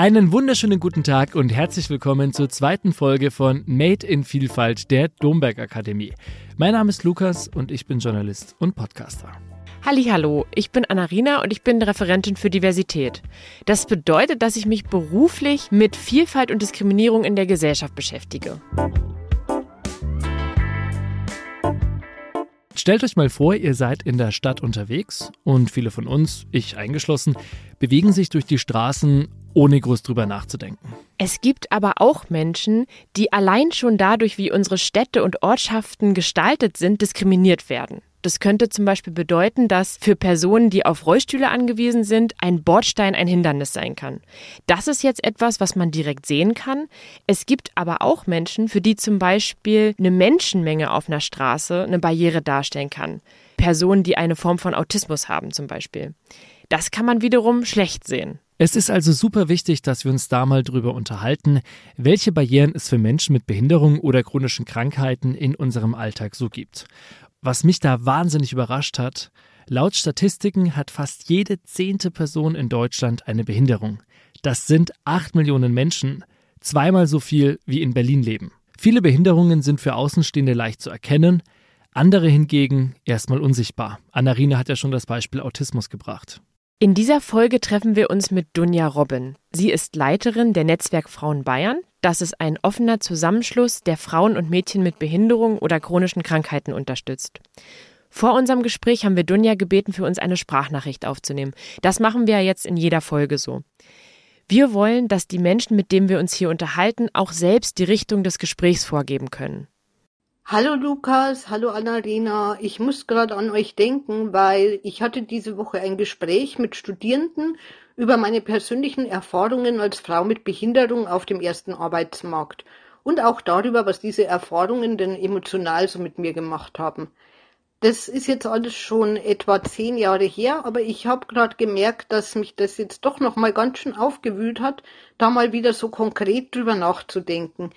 Einen wunderschönen guten Tag und herzlich willkommen zur zweiten Folge von Made in Vielfalt der Domberg Akademie. Mein Name ist Lukas und ich bin Journalist und Podcaster. Hallo, ich bin Anarina und ich bin Referentin für Diversität. Das bedeutet, dass ich mich beruflich mit Vielfalt und Diskriminierung in der Gesellschaft beschäftige. Stellt euch mal vor, ihr seid in der Stadt unterwegs und viele von uns, ich eingeschlossen, bewegen sich durch die Straßen ohne groß drüber nachzudenken. Es gibt aber auch Menschen, die allein schon dadurch, wie unsere Städte und Ortschaften gestaltet sind, diskriminiert werden. Das könnte zum Beispiel bedeuten, dass für Personen, die auf Rollstühle angewiesen sind, ein Bordstein ein Hindernis sein kann. Das ist jetzt etwas, was man direkt sehen kann. Es gibt aber auch Menschen, für die zum Beispiel eine Menschenmenge auf einer Straße eine Barriere darstellen kann. Personen, die eine Form von Autismus haben zum Beispiel. Das kann man wiederum schlecht sehen. Es ist also super wichtig, dass wir uns da mal drüber unterhalten, welche Barrieren es für Menschen mit Behinderung oder chronischen Krankheiten in unserem Alltag so gibt. Was mich da wahnsinnig überrascht hat, laut Statistiken hat fast jede zehnte Person in Deutschland eine Behinderung. Das sind acht Millionen Menschen, zweimal so viel wie in Berlin leben. Viele Behinderungen sind für Außenstehende leicht zu erkennen, andere hingegen erstmal unsichtbar. Annarina hat ja schon das Beispiel Autismus gebracht. In dieser Folge treffen wir uns mit Dunja Robben. Sie ist Leiterin der Netzwerk Frauen Bayern. Das ist ein offener Zusammenschluss, der Frauen und Mädchen mit Behinderung oder chronischen Krankheiten unterstützt. Vor unserem Gespräch haben wir Dunja gebeten, für uns eine Sprachnachricht aufzunehmen. Das machen wir jetzt in jeder Folge so. Wir wollen, dass die Menschen, mit denen wir uns hier unterhalten, auch selbst die Richtung des Gesprächs vorgeben können. Hallo Lukas, hallo Annalena. Ich muss gerade an euch denken, weil ich hatte diese Woche ein Gespräch mit Studierenden über meine persönlichen Erfahrungen als Frau mit Behinderung auf dem ersten Arbeitsmarkt und auch darüber, was diese Erfahrungen denn emotional so mit mir gemacht haben. Das ist jetzt alles schon etwa zehn Jahre her, aber ich habe gerade gemerkt, dass mich das jetzt doch noch mal ganz schön aufgewühlt hat, da mal wieder so konkret drüber nachzudenken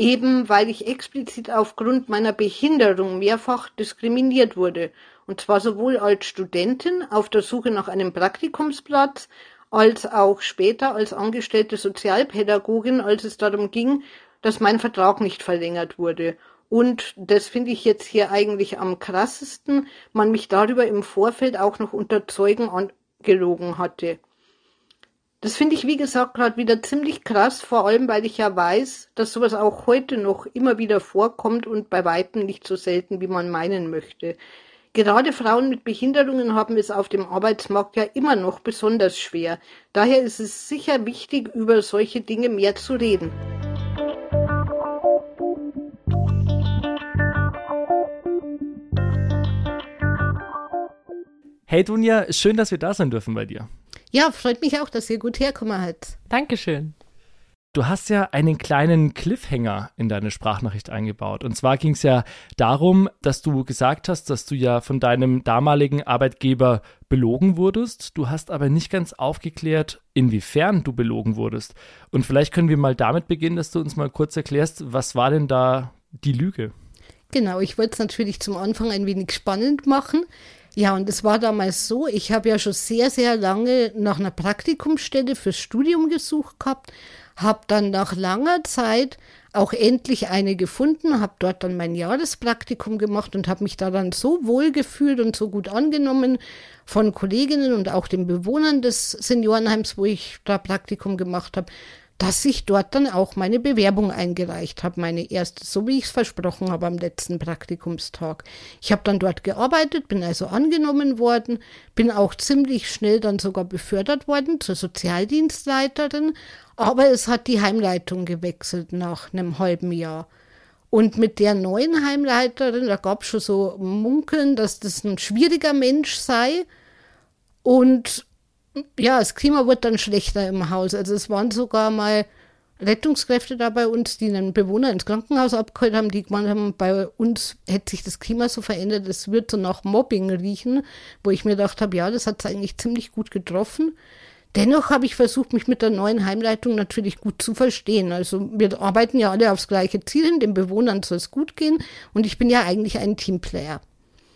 eben weil ich explizit aufgrund meiner Behinderung mehrfach diskriminiert wurde, und zwar sowohl als Studentin auf der Suche nach einem Praktikumsplatz, als auch später als angestellte Sozialpädagogin, als es darum ging, dass mein Vertrag nicht verlängert wurde. Und das finde ich jetzt hier eigentlich am krassesten, man mich darüber im Vorfeld auch noch unter Zeugen angelogen hatte. Das finde ich, wie gesagt, gerade wieder ziemlich krass, vor allem weil ich ja weiß, dass sowas auch heute noch immer wieder vorkommt und bei weitem nicht so selten, wie man meinen möchte. Gerade Frauen mit Behinderungen haben es auf dem Arbeitsmarkt ja immer noch besonders schwer. Daher ist es sicher wichtig, über solche Dinge mehr zu reden. Hey Dunja, schön, dass wir da sein dürfen bei dir. Ja, freut mich auch, dass ihr gut herkommen habt. Dankeschön. Du hast ja einen kleinen Cliffhanger in deine Sprachnachricht eingebaut. Und zwar ging es ja darum, dass du gesagt hast, dass du ja von deinem damaligen Arbeitgeber belogen wurdest. Du hast aber nicht ganz aufgeklärt, inwiefern du belogen wurdest. Und vielleicht können wir mal damit beginnen, dass du uns mal kurz erklärst, was war denn da die Lüge? Genau, ich wollte es natürlich zum Anfang ein wenig spannend machen. Ja, und es war damals so, ich habe ja schon sehr, sehr lange nach einer Praktikumsstelle fürs Studium gesucht gehabt, habe dann nach langer Zeit auch endlich eine gefunden, habe dort dann mein Jahrespraktikum gemacht und habe mich da dann so wohl gefühlt und so gut angenommen von Kolleginnen und auch den Bewohnern des Seniorenheims, wo ich da Praktikum gemacht habe, dass ich dort dann auch meine Bewerbung eingereicht habe, meine erste, so wie ich es versprochen habe am letzten Praktikumstag. Ich habe dann dort gearbeitet, bin also angenommen worden, bin auch ziemlich schnell dann sogar befördert worden zur Sozialdienstleiterin, aber es hat die Heimleitung gewechselt nach einem halben Jahr. Und mit der neuen Heimleiterin, da gab es schon so Munkeln, dass das ein schwieriger Mensch sei. Und ja, das Klima wird dann schlechter im Haus. Also es waren sogar mal Rettungskräfte da bei uns, die einen Bewohner ins Krankenhaus abgeholt haben, die gemeint haben, bei uns hätte sich das Klima so verändert, es wird so nach Mobbing riechen, wo ich mir gedacht habe, ja, das hat es eigentlich ziemlich gut getroffen. Dennoch habe ich versucht, mich mit der neuen Heimleitung natürlich gut zu verstehen. Also wir arbeiten ja alle aufs gleiche Ziel hin, den Bewohnern soll es gut gehen und ich bin ja eigentlich ein Teamplayer.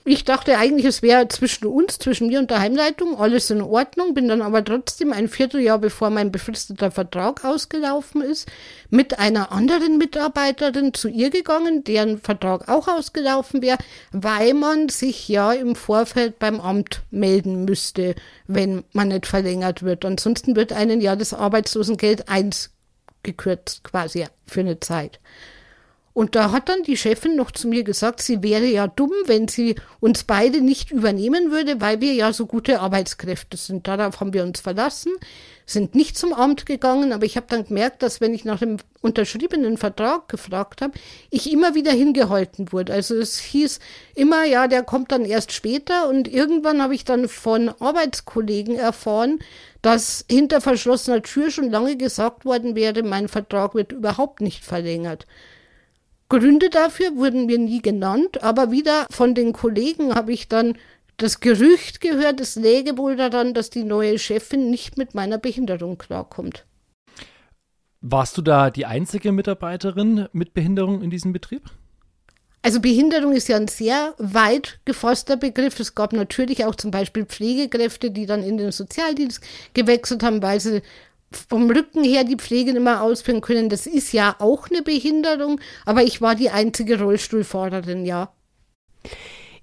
Ich dachte eigentlich, es wäre zwischen uns, zwischen mir und der Heimleitung, alles in Ordnung, bin dann aber trotzdem ein Vierteljahr bevor mein befristeter Vertrag ausgelaufen ist, mit einer anderen Mitarbeiterin zu ihr gegangen, deren Vertrag auch ausgelaufen wäre, weil man sich ja im Vorfeld beim Amt melden müsste, wenn man nicht verlängert wird. Ansonsten wird einen ja das Arbeitslosengeld eins gekürzt quasi für eine Zeit. Und da hat dann die Chefin noch zu mir gesagt, sie wäre ja dumm, wenn sie uns beide nicht übernehmen würde, weil wir ja so gute Arbeitskräfte sind. Darauf haben wir uns verlassen, sind nicht zum Amt gegangen, aber ich habe dann gemerkt, dass wenn ich nach dem unterschriebenen Vertrag gefragt habe, ich immer wieder hingehalten wurde. Also es hieß immer, ja, der kommt dann erst später und irgendwann habe ich dann von Arbeitskollegen erfahren, dass hinter verschlossener Tür schon lange gesagt worden wäre, mein Vertrag wird überhaupt nicht verlängert. Gründe dafür wurden mir nie genannt, aber wieder von den Kollegen habe ich dann das Gerücht gehört, es läge wohl daran, dass die neue Chefin nicht mit meiner Behinderung klarkommt. Warst du da die einzige Mitarbeiterin mit Behinderung in diesem Betrieb? Also Behinderung ist ja ein sehr weit gefasster Begriff. Es gab natürlich auch zum Beispiel Pflegekräfte, die dann in den Sozialdienst gewechselt haben, weil sie vom Rücken her die Pflege nicht mehr ausführen können. Das ist ja auch eine Behinderung, aber ich war die einzige Rollstuhlfahrerin, ja.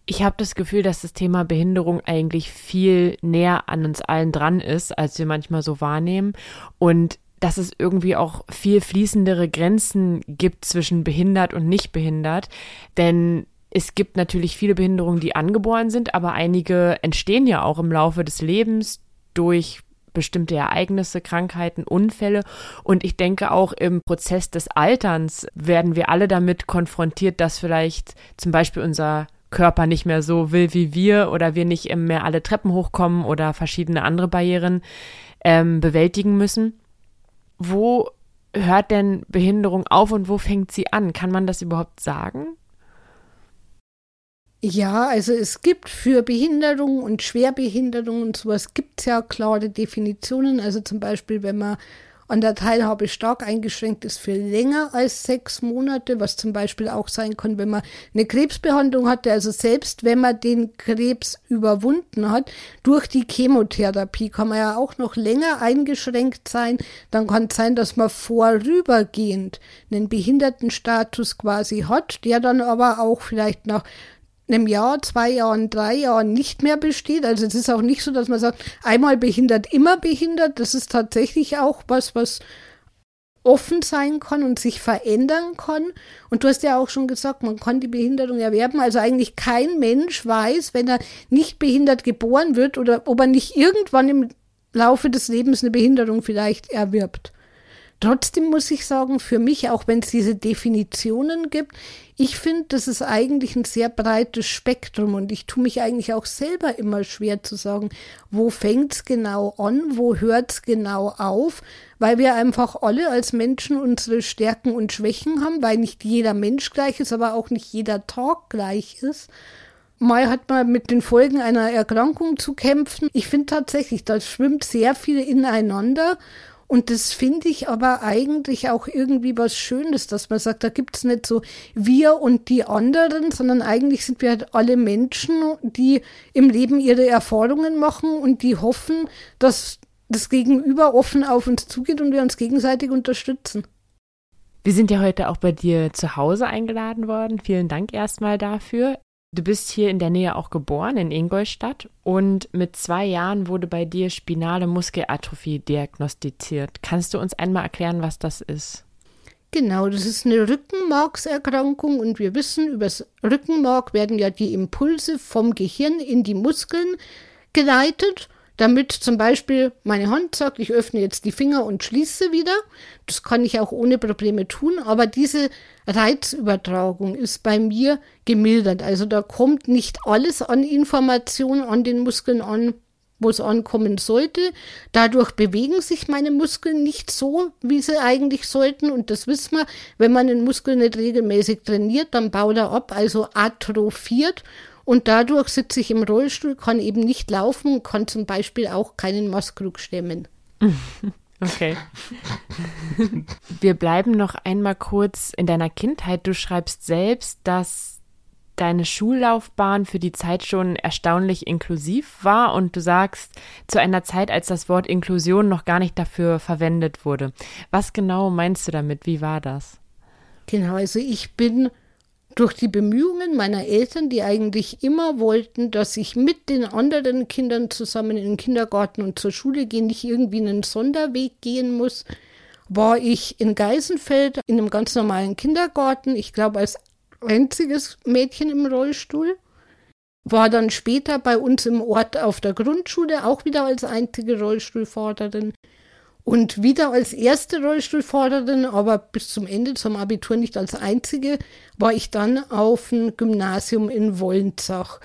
Ich habe das Gefühl, dass das Thema Behinderung eigentlich viel näher an uns allen dran ist, als wir manchmal so wahrnehmen. Und dass es irgendwie auch viel fließendere Grenzen gibt zwischen behindert und nicht behindert. Denn es gibt natürlich viele Behinderungen, die angeboren sind, aber einige entstehen ja auch im Laufe des Lebens durch bestimmte Ereignisse, Krankheiten, Unfälle. Und ich denke auch im Prozess des Alterns werden wir alle damit konfrontiert, dass vielleicht zum Beispiel unser Körper nicht mehr so will wie wir oder wir nicht mehr alle Treppen hochkommen oder verschiedene andere Barrieren ähm, bewältigen müssen. Wo hört denn Behinderung auf und wo fängt sie an? Kann man das überhaupt sagen? Ja, also es gibt für Behinderung und Schwerbehinderung und sowas gibt es ja klare Definitionen. Also zum Beispiel, wenn man an der Teilhabe stark eingeschränkt ist für länger als sechs Monate, was zum Beispiel auch sein kann, wenn man eine Krebsbehandlung hatte, also selbst wenn man den Krebs überwunden hat, durch die Chemotherapie kann man ja auch noch länger eingeschränkt sein. Dann kann es sein, dass man vorübergehend einen Behindertenstatus quasi hat, der dann aber auch vielleicht nach einem Jahr, zwei Jahren, drei Jahren nicht mehr besteht. Also es ist auch nicht so, dass man sagt, einmal behindert, immer behindert. Das ist tatsächlich auch was, was offen sein kann und sich verändern kann. Und du hast ja auch schon gesagt, man kann die Behinderung erwerben. Also eigentlich kein Mensch weiß, wenn er nicht behindert geboren wird oder ob er nicht irgendwann im Laufe des Lebens eine Behinderung vielleicht erwirbt. Trotzdem muss ich sagen, für mich, auch wenn es diese Definitionen gibt, ich finde, das ist eigentlich ein sehr breites Spektrum und ich tue mich eigentlich auch selber immer schwer zu sagen, wo fängt es genau an, wo hört es genau auf, weil wir einfach alle als Menschen unsere Stärken und Schwächen haben, weil nicht jeder Mensch gleich ist, aber auch nicht jeder Tag gleich ist. Mal hat man mit den Folgen einer Erkrankung zu kämpfen. Ich finde tatsächlich, da schwimmt sehr viel ineinander und das finde ich aber eigentlich auch irgendwie was Schönes, dass man sagt, da gibt es nicht so wir und die anderen, sondern eigentlich sind wir halt alle Menschen, die im Leben ihre Erfahrungen machen und die hoffen, dass das Gegenüber offen auf uns zugeht und wir uns gegenseitig unterstützen. Wir sind ja heute auch bei dir zu Hause eingeladen worden. Vielen Dank erstmal dafür. Du bist hier in der Nähe auch geboren, in Ingolstadt. Und mit zwei Jahren wurde bei dir spinale Muskelatrophie diagnostiziert. Kannst du uns einmal erklären, was das ist? Genau, das ist eine Rückenmarkserkrankung und wir wissen, übers Rückenmark werden ja die Impulse vom Gehirn in die Muskeln geleitet damit zum Beispiel meine Hand sagt, ich öffne jetzt die Finger und schließe wieder. Das kann ich auch ohne Probleme tun, aber diese Reizübertragung ist bei mir gemildert. Also da kommt nicht alles an Informationen an den Muskeln an, wo es ankommen sollte. Dadurch bewegen sich meine Muskeln nicht so, wie sie eigentlich sollten. Und das wissen wir, wenn man den Muskel nicht regelmäßig trainiert, dann baut er ab, also atrophiert. Und dadurch sitze ich im Rollstuhl, kann eben nicht laufen und kann zum Beispiel auch keinen Maßkrug stemmen. Okay. Wir bleiben noch einmal kurz in deiner Kindheit. Du schreibst selbst, dass deine Schullaufbahn für die Zeit schon erstaunlich inklusiv war und du sagst, zu einer Zeit, als das Wort Inklusion noch gar nicht dafür verwendet wurde. Was genau meinst du damit? Wie war das? Genau, also ich bin durch die Bemühungen meiner Eltern, die eigentlich immer wollten, dass ich mit den anderen Kindern zusammen in den Kindergarten und zur Schule gehe, nicht irgendwie einen Sonderweg gehen muss, war ich in Geisenfeld in einem ganz normalen Kindergarten, ich glaube als einziges Mädchen im Rollstuhl. War dann später bei uns im Ort auf der Grundschule auch wieder als einzige Rollstuhlfahrerin und wieder als erste Rollstuhlfahrerin, aber bis zum Ende zum Abitur nicht als einzige, war ich dann auf dem Gymnasium in Wollenzach.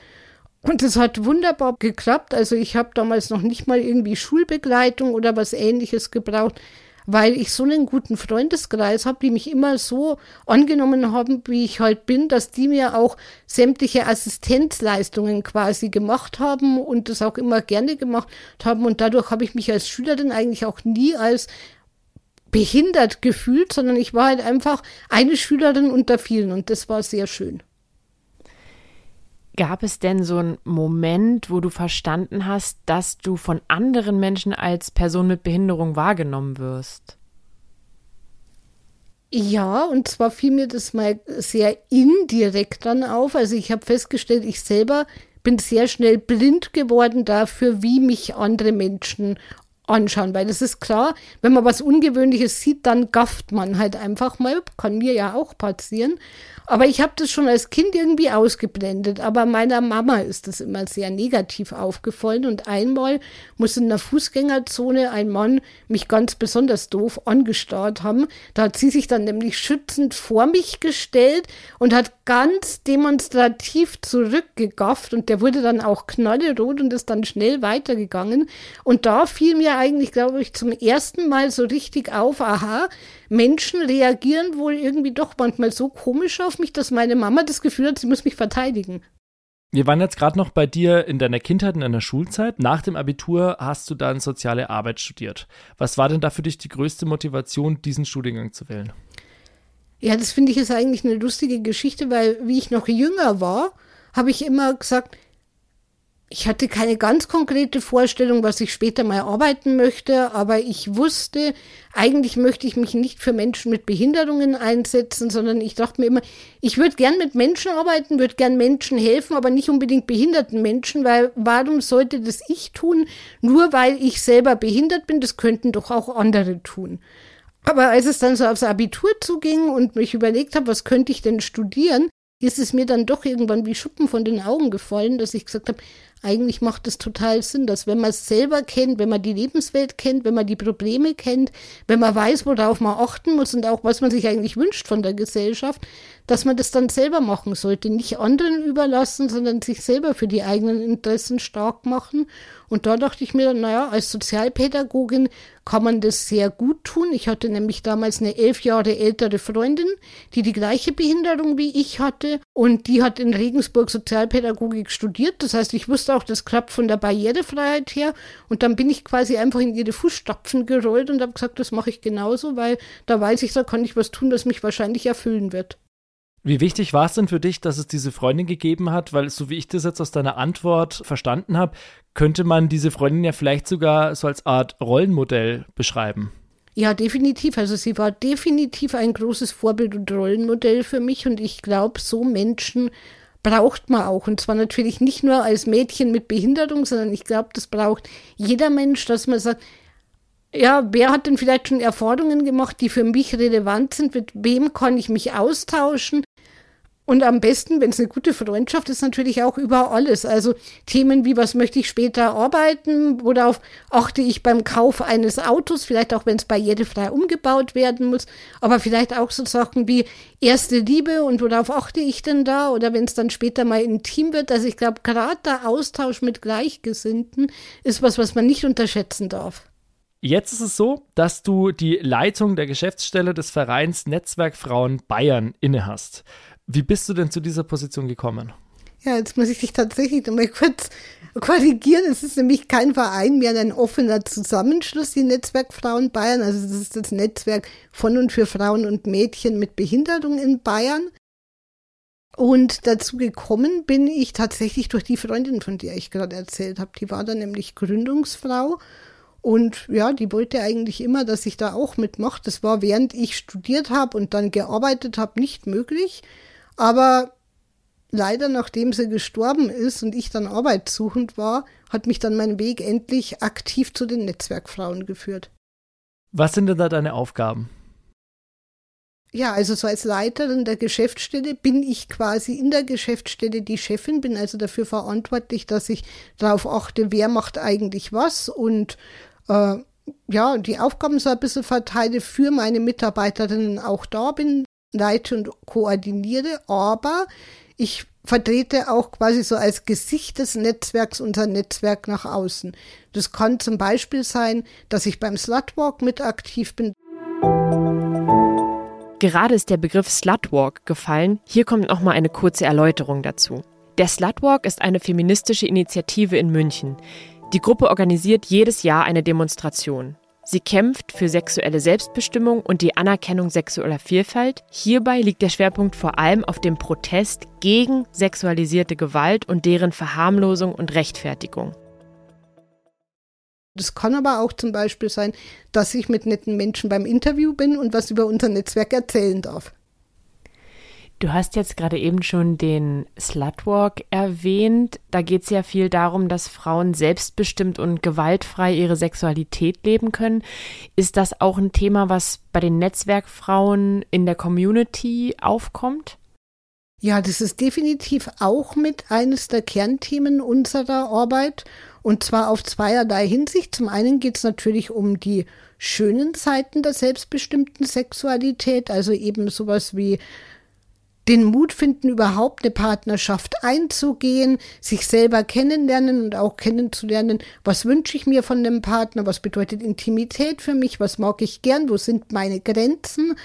Und es hat wunderbar geklappt. Also ich habe damals noch nicht mal irgendwie Schulbegleitung oder was ähnliches gebraucht weil ich so einen guten Freundeskreis habe, die mich immer so angenommen haben, wie ich halt bin, dass die mir auch sämtliche Assistenzleistungen quasi gemacht haben und das auch immer gerne gemacht haben. Und dadurch habe ich mich als Schülerin eigentlich auch nie als behindert gefühlt, sondern ich war halt einfach eine Schülerin unter vielen und das war sehr schön. Gab es denn so einen Moment, wo du verstanden hast, dass du von anderen Menschen als Person mit Behinderung wahrgenommen wirst? Ja, und zwar fiel mir das mal sehr indirekt dann auf. Also ich habe festgestellt, ich selber bin sehr schnell blind geworden dafür, wie mich andere Menschen anschauen, weil das ist klar, wenn man was Ungewöhnliches sieht, dann gafft man halt einfach mal, kann mir ja auch passieren. Aber ich habe das schon als Kind irgendwie ausgeblendet. Aber meiner Mama ist das immer sehr negativ aufgefallen. Und einmal muss in der Fußgängerzone ein Mann mich ganz besonders doof angestarrt haben. Da hat sie sich dann nämlich schützend vor mich gestellt und hat ganz demonstrativ zurückgegafft. Und der wurde dann auch knallerot und ist dann schnell weitergegangen. Und da fiel mir eigentlich, glaube ich, zum ersten Mal so richtig auf, aha, Menschen reagieren wohl irgendwie doch manchmal so komisch auf mich, dass meine Mama das Gefühl hat, sie muss mich verteidigen. Wir waren jetzt gerade noch bei dir in deiner Kindheit, in deiner Schulzeit. Nach dem Abitur hast du dann soziale Arbeit studiert. Was war denn da für dich die größte Motivation, diesen Studiengang zu wählen? Ja, das finde ich ist eigentlich eine lustige Geschichte, weil wie ich noch jünger war, habe ich immer gesagt, ich hatte keine ganz konkrete Vorstellung, was ich später mal arbeiten möchte, aber ich wusste, eigentlich möchte ich mich nicht für Menschen mit Behinderungen einsetzen, sondern ich dachte mir immer, ich würde gern mit Menschen arbeiten, würde gern Menschen helfen, aber nicht unbedingt behinderten Menschen, weil warum sollte das ich tun, nur weil ich selber behindert bin, das könnten doch auch andere tun. Aber als es dann so aufs Abitur zuging und mich überlegt habe, was könnte ich denn studieren, ist es mir dann doch irgendwann wie Schuppen von den Augen gefallen, dass ich gesagt habe, eigentlich macht es total Sinn, dass wenn man es selber kennt, wenn man die Lebenswelt kennt, wenn man die Probleme kennt, wenn man weiß, worauf man achten muss und auch was man sich eigentlich wünscht von der Gesellschaft, dass man das dann selber machen sollte, nicht anderen überlassen, sondern sich selber für die eigenen Interessen stark machen. Und da dachte ich mir, naja, als Sozialpädagogin kann man das sehr gut tun. Ich hatte nämlich damals eine elf Jahre ältere Freundin, die die gleiche Behinderung wie ich hatte und die hat in Regensburg Sozialpädagogik studiert. Das heißt, ich wusste auch, das klappt von der Barrierefreiheit her. Und dann bin ich quasi einfach in ihre Fußstapfen gerollt und habe gesagt, das mache ich genauso, weil da weiß ich, da kann ich was tun, das mich wahrscheinlich erfüllen wird. Wie wichtig war es denn für dich, dass es diese Freundin gegeben hat? Weil, so wie ich das jetzt aus deiner Antwort verstanden habe, könnte man diese Freundin ja vielleicht sogar so als Art Rollenmodell beschreiben. Ja, definitiv. Also sie war definitiv ein großes Vorbild und Rollenmodell für mich und ich glaube, so Menschen braucht man auch. Und zwar natürlich nicht nur als Mädchen mit Behinderung, sondern ich glaube, das braucht jeder Mensch, dass man sagt, ja, wer hat denn vielleicht schon Erfahrungen gemacht, die für mich relevant sind? Mit wem kann ich mich austauschen? Und am besten, wenn es eine gute Freundschaft ist, natürlich auch über alles. Also Themen wie, was möchte ich später arbeiten? Worauf achte ich beim Kauf eines Autos? Vielleicht auch, wenn es barrierefrei umgebaut werden muss. Aber vielleicht auch so Sachen wie erste Liebe und worauf achte ich denn da? Oder wenn es dann später mal intim wird. Also ich glaube, gerade der Austausch mit Gleichgesinnten ist was, was man nicht unterschätzen darf. Jetzt ist es so, dass du die Leitung der Geschäftsstelle des Vereins Netzwerk Frauen Bayern innehast. Wie bist du denn zu dieser Position gekommen? Ja, jetzt muss ich dich tatsächlich nochmal kurz korrigieren. Es ist nämlich kein Verein mehr ein offener Zusammenschluss, die Netzwerk Frauen Bayern. Also das ist das Netzwerk von und für Frauen und Mädchen mit Behinderung in Bayern. Und dazu gekommen bin ich tatsächlich durch die Freundin, von der ich gerade erzählt habe. Die war dann nämlich Gründungsfrau. Und ja, die wollte eigentlich immer, dass ich da auch mitmache. Das war während ich studiert habe und dann gearbeitet habe nicht möglich. Aber leider, nachdem sie gestorben ist und ich dann arbeitssuchend war, hat mich dann mein Weg endlich aktiv zu den Netzwerkfrauen geführt. Was sind denn da deine Aufgaben? Ja, also so als Leiterin der Geschäftsstelle bin ich quasi in der Geschäftsstelle die Chefin, bin also dafür verantwortlich, dass ich darauf achte, wer macht eigentlich was und äh, ja, die Aufgaben so ein bisschen verteile für meine Mitarbeiterinnen auch da bin, leite und koordiniere, aber ich vertrete auch quasi so als Gesicht des Netzwerks unser Netzwerk nach außen. Das kann zum Beispiel sein, dass ich beim Slutwalk mit aktiv bin. Gerade ist der Begriff Slutwalk gefallen. Hier kommt noch mal eine kurze Erläuterung dazu. Der Slutwalk ist eine feministische Initiative in München. Die Gruppe organisiert jedes Jahr eine Demonstration. Sie kämpft für sexuelle Selbstbestimmung und die Anerkennung sexueller Vielfalt. Hierbei liegt der Schwerpunkt vor allem auf dem Protest gegen sexualisierte Gewalt und deren Verharmlosung und Rechtfertigung. Das kann aber auch zum Beispiel sein, dass ich mit netten Menschen beim Interview bin und was über unser Netzwerk erzählen darf. Du hast jetzt gerade eben schon den Slutwalk erwähnt. Da geht es ja viel darum, dass Frauen selbstbestimmt und gewaltfrei ihre Sexualität leben können. Ist das auch ein Thema, was bei den Netzwerkfrauen in der Community aufkommt? Ja, das ist definitiv auch mit eines der Kernthemen unserer Arbeit. Und zwar auf zweierlei Hinsicht. Zum einen geht es natürlich um die schönen Seiten der selbstbestimmten Sexualität, also eben sowas wie den Mut finden, überhaupt eine Partnerschaft einzugehen, sich selber kennenlernen und auch kennenzulernen, was wünsche ich mir von dem Partner, was bedeutet Intimität für mich, was mag ich gern, wo sind meine Grenzen,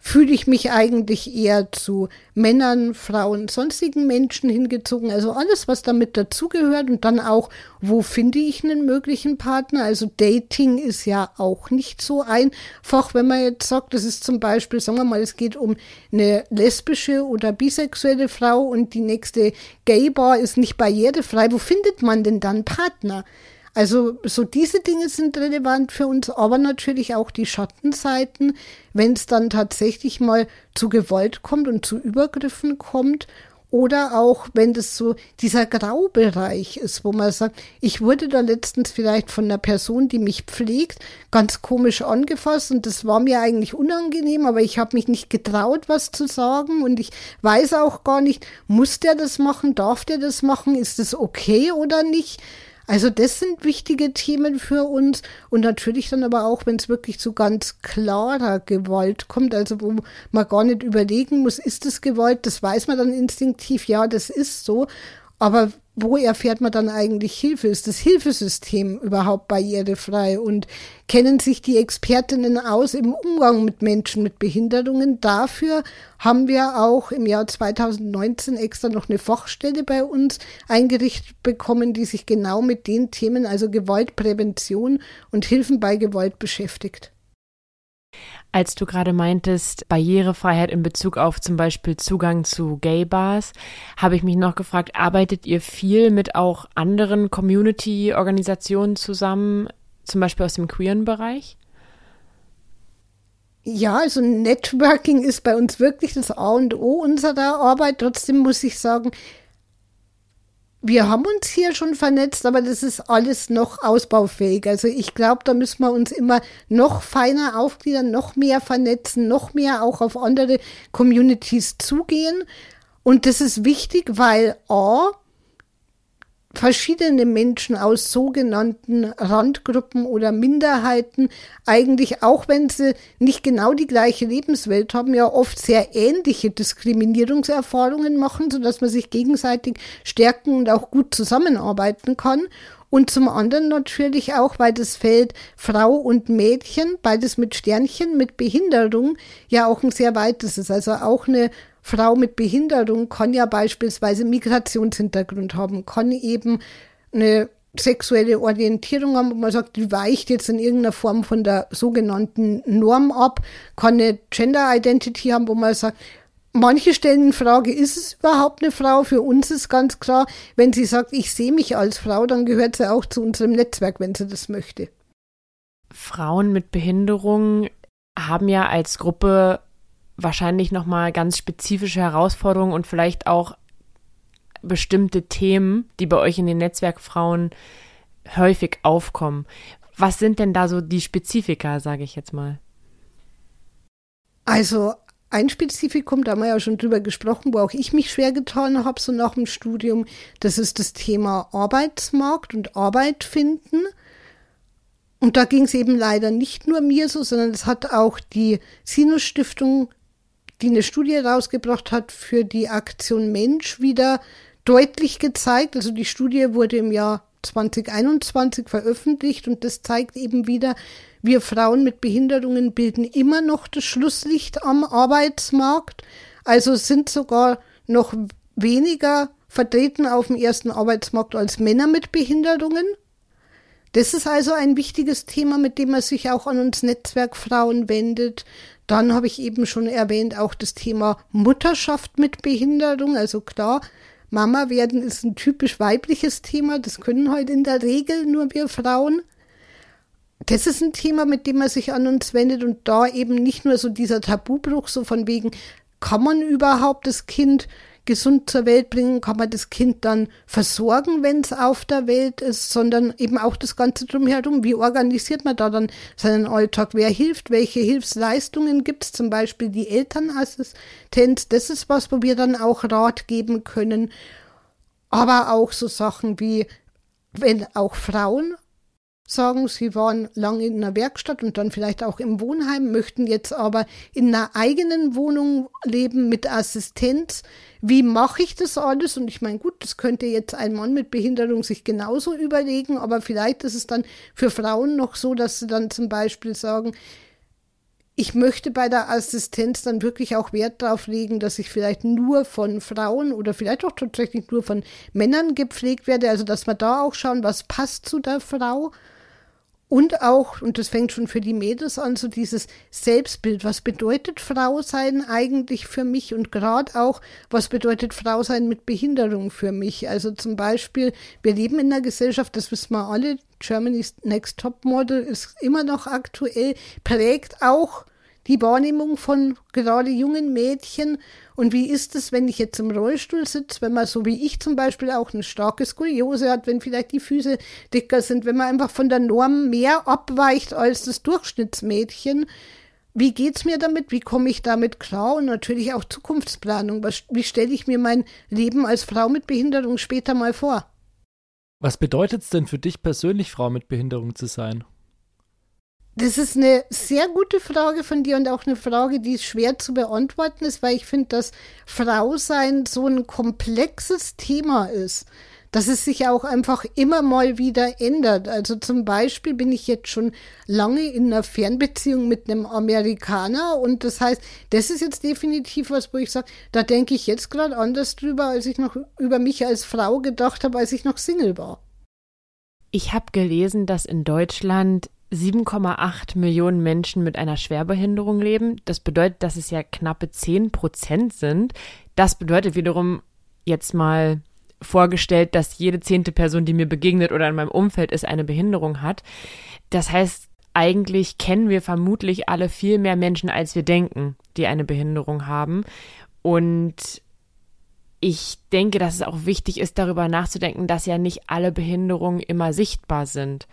fühle ich mich eigentlich eher zu Männern, Frauen, sonstigen Menschen hingezogen. Also alles, was damit dazugehört und dann auch, wo finde ich einen möglichen Partner? Also Dating ist ja auch nicht so einfach, wenn man jetzt sagt, das ist zum Beispiel, sagen wir mal, es geht um eine lesbische oder bisexuelle Frau und die nächste Gay-Bar ist nicht barrierefrei. Wo findet man denn dann Partner? Also so diese Dinge sind relevant für uns, aber natürlich auch die Schattenseiten, wenn es dann tatsächlich mal zu Gewalt kommt und zu Übergriffen kommt oder auch wenn das so dieser Graubereich ist, wo man sagt, ich wurde da letztens vielleicht von einer Person, die mich pflegt, ganz komisch angefasst und das war mir eigentlich unangenehm, aber ich habe mich nicht getraut, was zu sagen und ich weiß auch gar nicht, muss der das machen, darf der das machen, ist das okay oder nicht? Also das sind wichtige Themen für uns und natürlich dann aber auch, wenn es wirklich zu ganz klarer Gewalt kommt, also wo man gar nicht überlegen muss, ist es Gewalt, das weiß man dann instinktiv, ja, das ist so, aber wo erfährt man dann eigentlich Hilfe? Ist das Hilfesystem überhaupt barrierefrei? Und kennen sich die Expertinnen aus im Umgang mit Menschen mit Behinderungen? Dafür haben wir auch im Jahr 2019 extra noch eine Fachstelle bei uns eingerichtet bekommen, die sich genau mit den Themen, also Gewaltprävention und Hilfen bei Gewalt beschäftigt. Als du gerade meintest, Barrierefreiheit in Bezug auf zum Beispiel Zugang zu Gay-Bars, habe ich mich noch gefragt, arbeitet ihr viel mit auch anderen Community-Organisationen zusammen, zum Beispiel aus dem queeren Bereich? Ja, also Networking ist bei uns wirklich das A und O unserer Arbeit. Trotzdem muss ich sagen, wir haben uns hier schon vernetzt, aber das ist alles noch ausbaufähig. Also ich glaube, da müssen wir uns immer noch feiner aufgliedern, noch mehr vernetzen, noch mehr auch auf andere Communities zugehen. Und das ist wichtig, weil A, verschiedene Menschen aus sogenannten Randgruppen oder Minderheiten eigentlich, auch wenn sie nicht genau die gleiche Lebenswelt haben, ja oft sehr ähnliche Diskriminierungserfahrungen machen, sodass man sich gegenseitig stärken und auch gut zusammenarbeiten kann. Und zum anderen natürlich auch, weil das Feld Frau und Mädchen, beides mit Sternchen, mit Behinderung, ja auch ein sehr weites ist. Also auch eine Frau mit Behinderung kann ja beispielsweise Migrationshintergrund haben, kann eben eine sexuelle Orientierung haben, wo man sagt, die weicht jetzt in irgendeiner Form von der sogenannten Norm ab, kann eine Gender Identity haben, wo man sagt, Manche stellen in Frage, ist es überhaupt eine Frau? Für uns ist ganz klar, wenn sie sagt, ich sehe mich als Frau, dann gehört sie auch zu unserem Netzwerk, wenn sie das möchte. Frauen mit Behinderung haben ja als Gruppe wahrscheinlich nochmal ganz spezifische Herausforderungen und vielleicht auch bestimmte Themen, die bei euch in den Netzwerkfrauen häufig aufkommen. Was sind denn da so die Spezifika, sage ich jetzt mal? Also ein Spezifikum, da haben wir ja schon drüber gesprochen, wo auch ich mich schwer getan habe, so nach dem Studium, das ist das Thema Arbeitsmarkt und Arbeit finden. Und da ging es eben leider nicht nur mir so, sondern es hat auch die Sinus Stiftung, die eine Studie rausgebracht hat für die Aktion Mensch, wieder deutlich gezeigt. Also die Studie wurde im Jahr 2021 veröffentlicht und das zeigt eben wieder, wir Frauen mit Behinderungen bilden immer noch das Schlusslicht am Arbeitsmarkt, also sind sogar noch weniger vertreten auf dem ersten Arbeitsmarkt als Männer mit Behinderungen. Das ist also ein wichtiges Thema, mit dem man sich auch an uns Netzwerkfrauen wendet. Dann habe ich eben schon erwähnt, auch das Thema Mutterschaft mit Behinderung. Also klar, Mama werden ist ein typisch weibliches Thema. Das können heute in der Regel nur wir Frauen. Das ist ein Thema, mit dem man sich an uns wendet und da eben nicht nur so dieser Tabubruch, so von wegen, kann man überhaupt das Kind gesund zur Welt bringen, kann man das Kind dann versorgen, wenn es auf der Welt ist, sondern eben auch das Ganze drumherum. Wie organisiert man da dann seinen Alltag? Wer hilft? Welche Hilfsleistungen gibt es? Zum Beispiel die Elternassistenz. Das ist was, wo wir dann auch Rat geben können. Aber auch so Sachen wie, wenn auch Frauen sagen, sie waren lange in einer Werkstatt und dann vielleicht auch im Wohnheim, möchten jetzt aber in einer eigenen Wohnung leben mit Assistenz. Wie mache ich das alles? Und ich meine, gut, das könnte jetzt ein Mann mit Behinderung sich genauso überlegen, aber vielleicht ist es dann für Frauen noch so, dass sie dann zum Beispiel sagen, ich möchte bei der Assistenz dann wirklich auch Wert darauf legen, dass ich vielleicht nur von Frauen oder vielleicht auch tatsächlich nur von Männern gepflegt werde. Also, dass wir da auch schauen, was passt zu der Frau und auch, und das fängt schon für die Mädels an, so dieses Selbstbild. Was bedeutet Frau sein eigentlich für mich? Und gerade auch, was bedeutet Frau sein mit Behinderung für mich? Also zum Beispiel, wir leben in einer Gesellschaft, das wissen wir alle, Germany's Next Top Model ist immer noch aktuell, prägt auch die Wahrnehmung von gerade jungen Mädchen. Und wie ist es, wenn ich jetzt im Rollstuhl sitze, wenn man so wie ich zum Beispiel auch eine starke Skoliose hat, wenn vielleicht die Füße dicker sind, wenn man einfach von der Norm mehr abweicht als das Durchschnittsmädchen. Wie geht's mir damit? Wie komme ich damit klar? Und natürlich auch Zukunftsplanung. Wie stelle ich mir mein Leben als Frau mit Behinderung später mal vor? Was bedeutet es denn für dich persönlich, Frau mit Behinderung zu sein? Das ist eine sehr gute Frage von dir und auch eine Frage, die schwer zu beantworten ist, weil ich finde, dass Frausein so ein komplexes Thema ist, dass es sich auch einfach immer mal wieder ändert. Also zum Beispiel bin ich jetzt schon lange in einer Fernbeziehung mit einem Amerikaner und das heißt, das ist jetzt definitiv was, wo ich sage, da denke ich jetzt gerade anders drüber, als ich noch über mich als Frau gedacht habe, als ich noch Single war. Ich habe gelesen, dass in Deutschland 7,8 Millionen Menschen mit einer Schwerbehinderung leben. Das bedeutet, dass es ja knappe 10 Prozent sind. Das bedeutet wiederum jetzt mal vorgestellt, dass jede zehnte Person, die mir begegnet oder in meinem Umfeld ist, eine Behinderung hat. Das heißt, eigentlich kennen wir vermutlich alle viel mehr Menschen, als wir denken, die eine Behinderung haben. Und ich denke, dass es auch wichtig ist, darüber nachzudenken, dass ja nicht alle Behinderungen immer sichtbar sind.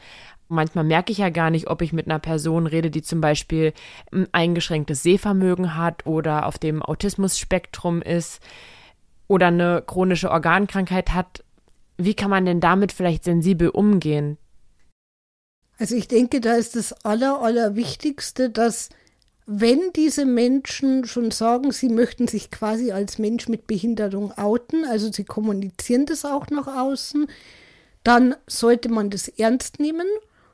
Manchmal merke ich ja gar nicht, ob ich mit einer Person rede, die zum Beispiel ein eingeschränktes Sehvermögen hat oder auf dem Autismus-Spektrum ist oder eine chronische Organkrankheit hat. Wie kann man denn damit vielleicht sensibel umgehen? Also ich denke, da ist das Aller, Allerwichtigste, dass wenn diese Menschen schon sagen, sie möchten sich quasi als Mensch mit Behinderung outen, also sie kommunizieren das auch nach außen, dann sollte man das ernst nehmen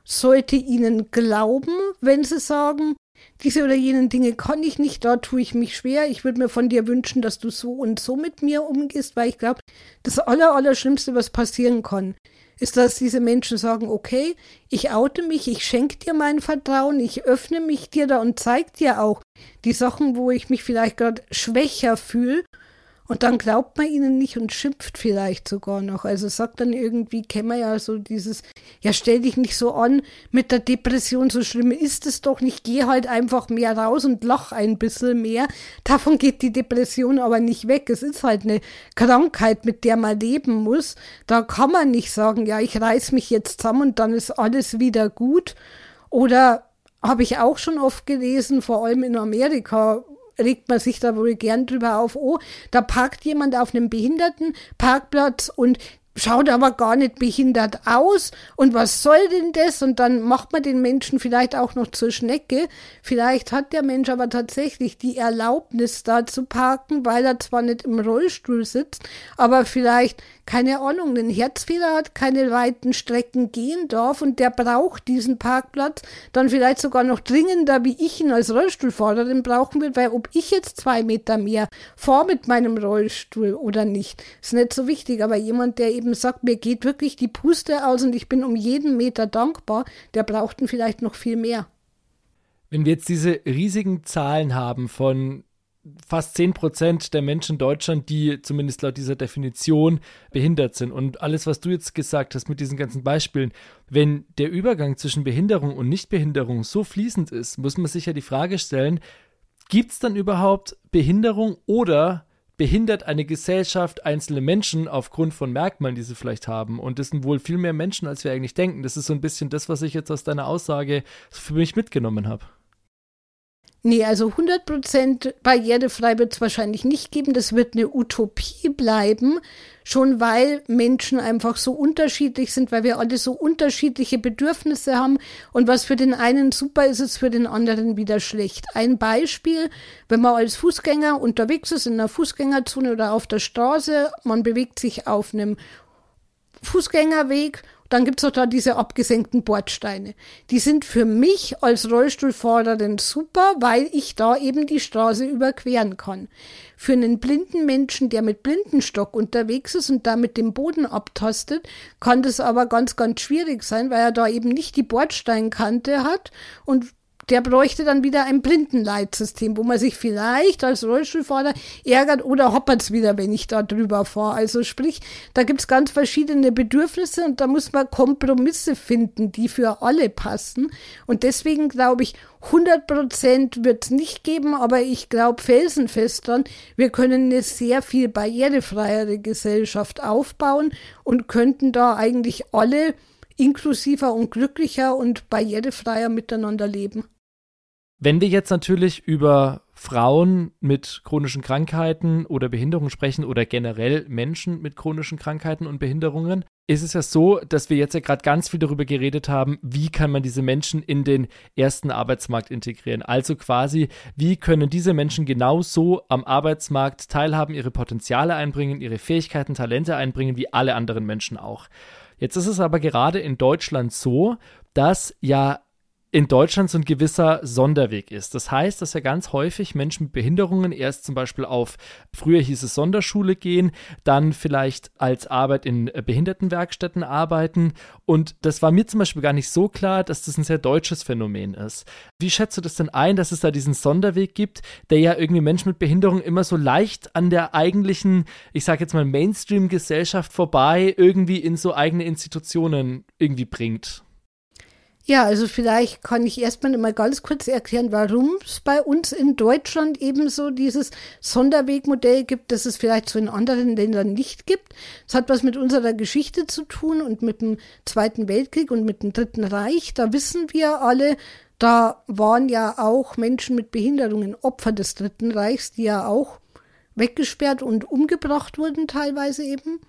sollte ihnen glauben, wenn sie sagen, diese oder jenen Dinge kann ich nicht, da tue ich mich schwer. Ich würde mir von dir wünschen, dass du so und so mit mir umgehst, weil ich glaube, das Aller, Allerschlimmste, was passieren kann, ist, dass diese Menschen sagen, okay, ich oute mich, ich schenke dir mein Vertrauen, ich öffne mich dir da und zeige dir auch die Sachen, wo ich mich vielleicht gerade schwächer fühle und dann glaubt man ihnen nicht und schimpft vielleicht sogar noch. Also sagt dann irgendwie, kennen wir ja so dieses, ja stell dich nicht so an mit der Depression, so schlimm ist es doch nicht, geh halt einfach mehr raus und lach ein bisschen mehr. Davon geht die Depression aber nicht weg. Es ist halt eine Krankheit, mit der man leben muss. Da kann man nicht sagen, ja, ich reiß mich jetzt zusammen und dann ist alles wieder gut. Oder habe ich auch schon oft gelesen, vor allem in Amerika, regt man sich da wohl gern drüber auf, oh, da parkt jemand auf einem Behindertenparkplatz und schaut aber gar nicht behindert aus und was soll denn das? Und dann macht man den Menschen vielleicht auch noch zur Schnecke. Vielleicht hat der Mensch aber tatsächlich die Erlaubnis da zu parken, weil er zwar nicht im Rollstuhl sitzt, aber vielleicht keine Ahnung, einen Herzfehler hat, keine weiten Strecken gehen darf und der braucht diesen Parkplatz, dann vielleicht sogar noch dringender, wie ich ihn als Rollstuhlfahrerin brauchen will, weil ob ich jetzt zwei Meter mehr fahre mit meinem Rollstuhl oder nicht, ist nicht so wichtig. Aber jemand, der eben sagt, mir geht wirklich die Puste aus und ich bin um jeden Meter dankbar, der braucht ihn vielleicht noch viel mehr. Wenn wir jetzt diese riesigen Zahlen haben von fast 10 Prozent der Menschen in Deutschland, die zumindest laut dieser Definition behindert sind. Und alles, was du jetzt gesagt hast mit diesen ganzen Beispielen, wenn der Übergang zwischen Behinderung und Nichtbehinderung so fließend ist, muss man sich ja die Frage stellen, gibt es dann überhaupt Behinderung oder behindert eine Gesellschaft einzelne Menschen aufgrund von Merkmalen, die sie vielleicht haben? Und das sind wohl viel mehr Menschen, als wir eigentlich denken. Das ist so ein bisschen das, was ich jetzt aus deiner Aussage für mich mitgenommen habe. Nee, also 100% barrierefrei wird es wahrscheinlich nicht geben. Das wird eine Utopie bleiben, schon weil Menschen einfach so unterschiedlich sind, weil wir alle so unterschiedliche Bedürfnisse haben. Und was für den einen super ist, ist für den anderen wieder schlecht. Ein Beispiel, wenn man als Fußgänger unterwegs ist in einer Fußgängerzone oder auf der Straße, man bewegt sich auf einem Fußgängerweg dann gibt es auch da diese abgesenkten Bordsteine. Die sind für mich als Rollstuhlfahrerin super, weil ich da eben die Straße überqueren kann. Für einen blinden Menschen, der mit Blindenstock unterwegs ist und damit den Boden abtastet, kann das aber ganz, ganz schwierig sein, weil er da eben nicht die Bordsteinkante hat und der bräuchte dann wieder ein Blindenleitsystem, wo man sich vielleicht als Rollstuhlfahrer ärgert oder hoppert's wieder, wenn ich da drüber fahre. Also sprich, da gibt's ganz verschiedene Bedürfnisse und da muss man Kompromisse finden, die für alle passen. Und deswegen glaube ich, 100 Prozent wird's nicht geben, aber ich glaube felsenfest dran, wir können eine sehr viel barrierefreiere Gesellschaft aufbauen und könnten da eigentlich alle inklusiver und glücklicher und barrierefreier miteinander leben. Wenn wir jetzt natürlich über Frauen mit chronischen Krankheiten oder Behinderungen sprechen oder generell Menschen mit chronischen Krankheiten und Behinderungen, ist es ja so, dass wir jetzt ja gerade ganz viel darüber geredet haben, wie kann man diese Menschen in den ersten Arbeitsmarkt integrieren. Also quasi, wie können diese Menschen genauso am Arbeitsmarkt teilhaben, ihre Potenziale einbringen, ihre Fähigkeiten, Talente einbringen, wie alle anderen Menschen auch. Jetzt ist es aber gerade in Deutschland so, dass ja in Deutschland so ein gewisser Sonderweg ist. Das heißt, dass ja ganz häufig Menschen mit Behinderungen erst zum Beispiel auf, früher hieß es Sonderschule gehen, dann vielleicht als Arbeit in Behindertenwerkstätten arbeiten. Und das war mir zum Beispiel gar nicht so klar, dass das ein sehr deutsches Phänomen ist. Wie schätzt du das denn ein, dass es da diesen Sonderweg gibt, der ja irgendwie Menschen mit Behinderung immer so leicht an der eigentlichen, ich sage jetzt mal Mainstream-Gesellschaft vorbei, irgendwie in so eigene Institutionen irgendwie bringt? Ja, also vielleicht kann ich erstmal mal ganz kurz erklären, warum es bei uns in Deutschland eben so dieses Sonderwegmodell gibt, das es vielleicht so in anderen Ländern nicht gibt. Es hat was mit unserer Geschichte zu tun und mit dem Zweiten Weltkrieg und mit dem Dritten Reich. Da wissen wir alle, da waren ja auch Menschen mit Behinderungen Opfer des Dritten Reichs, die ja auch weggesperrt und umgebracht wurden teilweise eben.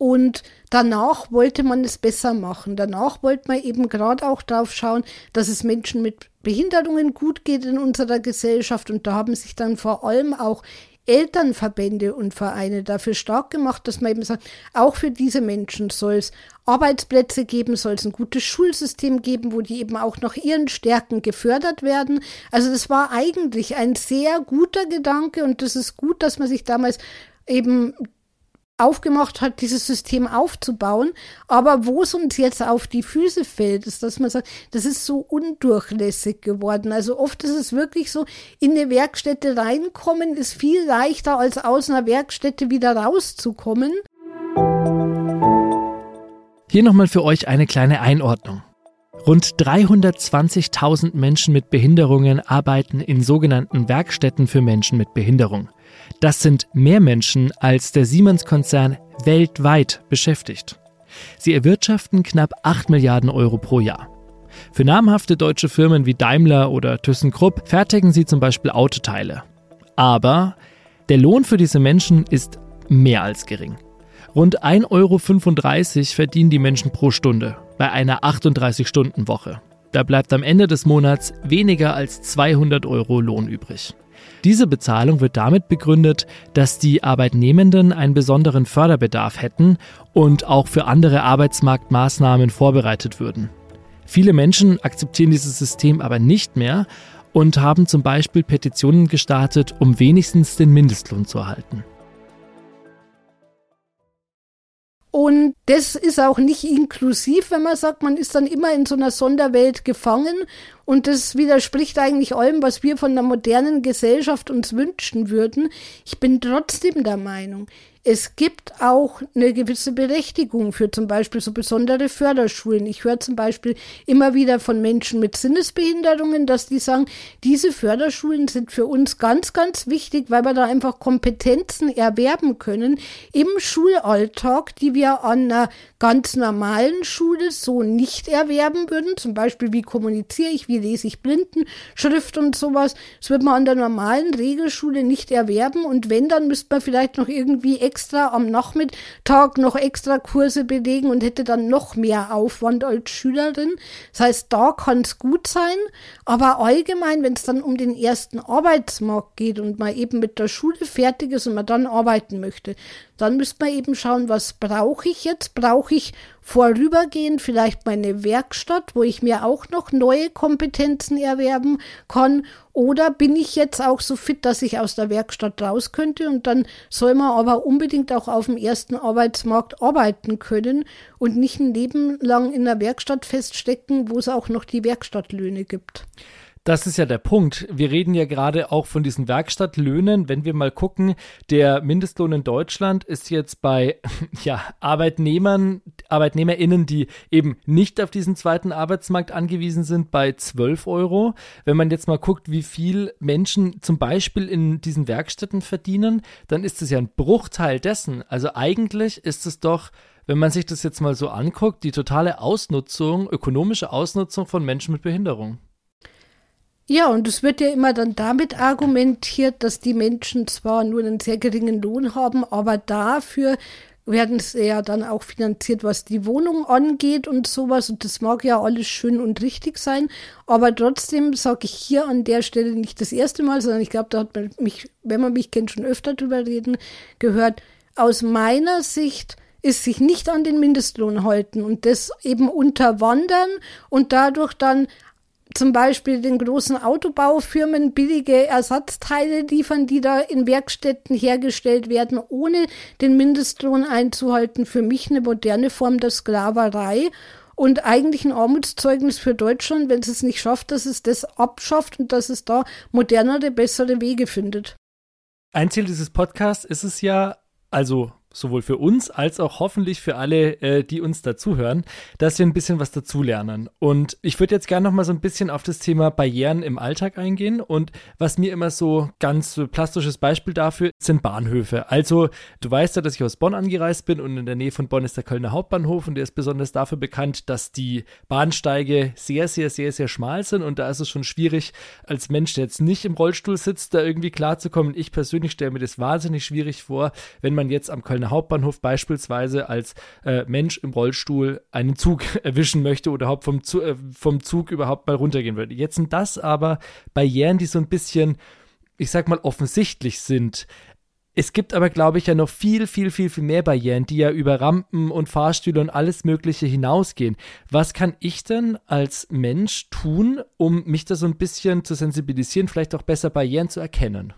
Und danach wollte man es besser machen. Danach wollte man eben gerade auch darauf schauen, dass es Menschen mit Behinderungen gut geht in unserer Gesellschaft. Und da haben sich dann vor allem auch Elternverbände und Vereine dafür stark gemacht, dass man eben sagt, auch für diese Menschen soll es Arbeitsplätze geben, soll es ein gutes Schulsystem geben, wo die eben auch nach ihren Stärken gefördert werden. Also das war eigentlich ein sehr guter Gedanke und das ist gut, dass man sich damals eben aufgemacht hat, dieses System aufzubauen. Aber wo es uns jetzt auf die Füße fällt, ist, dass man sagt, das ist so undurchlässig geworden. Also oft ist es wirklich so, in eine Werkstätte reinkommen ist viel leichter, als aus einer Werkstätte wieder rauszukommen. Hier nochmal für euch eine kleine Einordnung. Rund 320.000 Menschen mit Behinderungen arbeiten in sogenannten Werkstätten für Menschen mit Behinderung. Das sind mehr Menschen, als der Siemens-Konzern weltweit beschäftigt. Sie erwirtschaften knapp 8 Milliarden Euro pro Jahr. Für namhafte deutsche Firmen wie Daimler oder ThyssenKrupp fertigen sie zum Beispiel Autoteile. Aber der Lohn für diese Menschen ist mehr als gering. Rund 1,35 Euro verdienen die Menschen pro Stunde bei einer 38-Stunden-Woche. Da bleibt am Ende des Monats weniger als 200 Euro Lohn übrig. Diese Bezahlung wird damit begründet, dass die Arbeitnehmenden einen besonderen Förderbedarf hätten und auch für andere Arbeitsmarktmaßnahmen vorbereitet würden. Viele Menschen akzeptieren dieses System aber nicht mehr und haben zum Beispiel Petitionen gestartet, um wenigstens den Mindestlohn zu erhalten. Und das ist auch nicht inklusiv, wenn man sagt, man ist dann immer in so einer Sonderwelt gefangen. Und das widerspricht eigentlich allem, was wir von der modernen Gesellschaft uns wünschen würden. Ich bin trotzdem der Meinung, es gibt auch eine gewisse Berechtigung für zum Beispiel so besondere Förderschulen. Ich höre zum Beispiel immer wieder von Menschen mit Sinnesbehinderungen, dass die sagen, diese Förderschulen sind für uns ganz, ganz wichtig, weil wir da einfach Kompetenzen erwerben können im Schulalltag, die wir an einer ganz normalen Schule so nicht erwerben würden. Zum Beispiel, wie kommuniziere ich, wie lese ich Blindenschrift und sowas. Das wird man an der normalen Regelschule nicht erwerben. Und wenn, dann müsste man vielleicht noch irgendwie extra am Nachmittag noch extra Kurse belegen und hätte dann noch mehr Aufwand als Schülerin. Das heißt, da kann es gut sein, aber allgemein, wenn es dann um den ersten Arbeitsmarkt geht und man eben mit der Schule fertig ist und man dann arbeiten möchte, dann müsste man eben schauen, was brauche ich jetzt? Brauche ich vorübergehend vielleicht meine Werkstatt, wo ich mir auch noch neue Kompetenzen erwerben kann? Oder bin ich jetzt auch so fit, dass ich aus der Werkstatt raus könnte? Und dann soll man aber unbedingt auch auf dem ersten Arbeitsmarkt arbeiten können und nicht ein Leben lang in der Werkstatt feststecken, wo es auch noch die Werkstattlöhne gibt. Das ist ja der Punkt. Wir reden ja gerade auch von diesen Werkstattlöhnen. Wenn wir mal gucken, der Mindestlohn in Deutschland ist jetzt bei ja, Arbeitnehmern, ArbeitnehmerInnen, die eben nicht auf diesen zweiten Arbeitsmarkt angewiesen sind, bei 12 Euro. Wenn man jetzt mal guckt, wie viel Menschen zum Beispiel in diesen Werkstätten verdienen, dann ist es ja ein Bruchteil dessen. Also eigentlich ist es doch wenn man sich das jetzt mal so anguckt, die totale Ausnutzung, ökonomische Ausnutzung von Menschen mit Behinderung. Ja, und es wird ja immer dann damit argumentiert, dass die Menschen zwar nur einen sehr geringen Lohn haben, aber dafür werden sie ja dann auch finanziert, was die Wohnung angeht und sowas. Und das mag ja alles schön und richtig sein. Aber trotzdem sage ich hier an der Stelle nicht das erste Mal, sondern ich glaube, da hat man mich, wenn man mich kennt, schon öfter drüber reden gehört. Aus meiner Sicht ist sich nicht an den Mindestlohn halten und das eben unterwandern und dadurch dann zum Beispiel den großen Autobaufirmen billige Ersatzteile liefern, die da in Werkstätten hergestellt werden, ohne den Mindestlohn einzuhalten. Für mich eine moderne Form der Sklaverei und eigentlich ein Armutszeugnis für Deutschland, wenn es es nicht schafft, dass es das abschafft und dass es da modernere, bessere Wege findet. Ein Ziel dieses Podcasts ist es ja, also sowohl für uns als auch hoffentlich für alle, äh, die uns dazuhören, dass wir ein bisschen was dazulernen. Und ich würde jetzt gerne noch mal so ein bisschen auf das Thema Barrieren im Alltag eingehen. Und was mir immer so ganz plastisches Beispiel dafür sind Bahnhöfe. Also du weißt ja, dass ich aus Bonn angereist bin und in der Nähe von Bonn ist der Kölner Hauptbahnhof und der ist besonders dafür bekannt, dass die Bahnsteige sehr, sehr, sehr, sehr schmal sind und da ist es schon schwierig, als Mensch, der jetzt nicht im Rollstuhl sitzt, da irgendwie klarzukommen. Ich persönlich stelle mir das wahnsinnig schwierig vor, wenn man jetzt am Kölner Kölner Hauptbahnhof beispielsweise als äh, Mensch im Rollstuhl einen Zug erwischen möchte oder überhaupt vom, Zug, äh, vom Zug überhaupt mal runtergehen würde. Jetzt sind das aber Barrieren, die so ein bisschen, ich sag mal, offensichtlich sind. Es gibt aber, glaube ich, ja noch viel, viel, viel, viel mehr Barrieren, die ja über Rampen und Fahrstühle und alles Mögliche hinausgehen. Was kann ich denn als Mensch tun, um mich da so ein bisschen zu sensibilisieren, vielleicht auch besser Barrieren zu erkennen?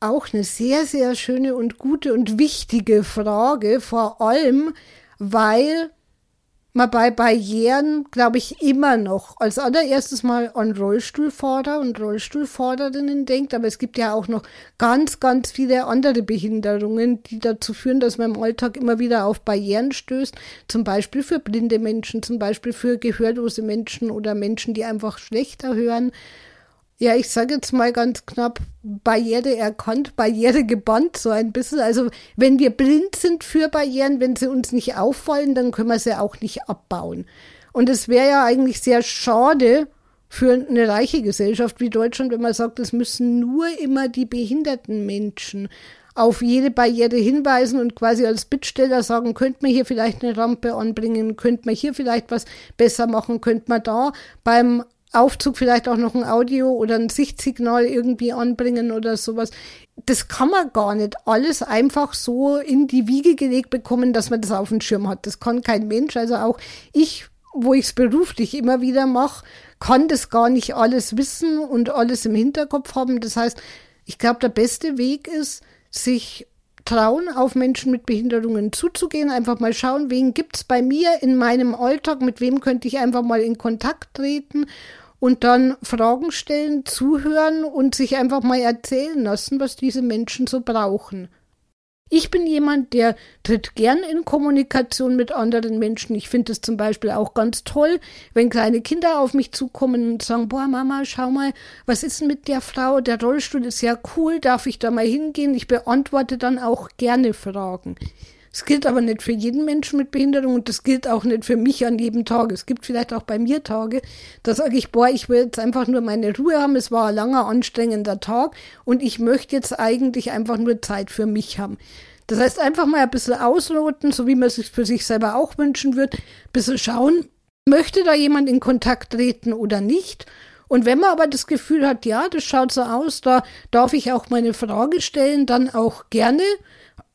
Auch eine sehr, sehr schöne und gute und wichtige Frage, vor allem, weil man bei Barrieren, glaube ich, immer noch als allererstes mal an Rollstuhlfahrer und Rollstuhlfahrerinnen denkt, aber es gibt ja auch noch ganz, ganz viele andere Behinderungen, die dazu führen, dass man im Alltag immer wieder auf Barrieren stößt, zum Beispiel für blinde Menschen, zum Beispiel für gehörlose Menschen oder Menschen, die einfach schlechter hören ja, ich sage jetzt mal ganz knapp, Barriere erkannt, Barriere gebannt, so ein bisschen. Also wenn wir blind sind für Barrieren, wenn sie uns nicht auffallen, dann können wir sie auch nicht abbauen. Und es wäre ja eigentlich sehr schade für eine reiche Gesellschaft wie Deutschland, wenn man sagt, es müssen nur immer die behinderten Menschen auf jede Barriere hinweisen und quasi als Bittsteller sagen, könnte man hier vielleicht eine Rampe anbringen, könnte man hier vielleicht was besser machen, könnte man da beim Aufzug vielleicht auch noch ein Audio oder ein Sichtsignal irgendwie anbringen oder sowas. Das kann man gar nicht alles einfach so in die Wiege gelegt bekommen, dass man das auf dem Schirm hat. Das kann kein Mensch. Also auch ich, wo ich es beruflich immer wieder mache, kann das gar nicht alles wissen und alles im Hinterkopf haben. Das heißt, ich glaube, der beste Weg ist, sich trauen, auf Menschen mit Behinderungen zuzugehen, einfach mal schauen, wen gibt es bei mir in meinem Alltag, mit wem könnte ich einfach mal in Kontakt treten und dann Fragen stellen, zuhören und sich einfach mal erzählen lassen, was diese Menschen so brauchen. Ich bin jemand, der tritt gern in Kommunikation mit anderen Menschen. Ich finde es zum Beispiel auch ganz toll, wenn kleine Kinder auf mich zukommen und sagen, boah, Mama, schau mal, was ist denn mit der Frau? Der Rollstuhl ist ja cool, darf ich da mal hingehen? Ich beantworte dann auch gerne Fragen. Es gilt aber nicht für jeden Menschen mit Behinderung und das gilt auch nicht für mich an jedem Tag. Es gibt vielleicht auch bei mir Tage, da sage ich, boah, ich will jetzt einfach nur meine Ruhe haben. Es war ein langer, anstrengender Tag und ich möchte jetzt eigentlich einfach nur Zeit für mich haben. Das heißt, einfach mal ein bisschen ausloten, so wie man es sich für sich selber auch wünschen würde, ein bisschen schauen, möchte da jemand in Kontakt treten oder nicht. Und wenn man aber das Gefühl hat, ja, das schaut so aus, da darf ich auch meine Frage stellen, dann auch gerne.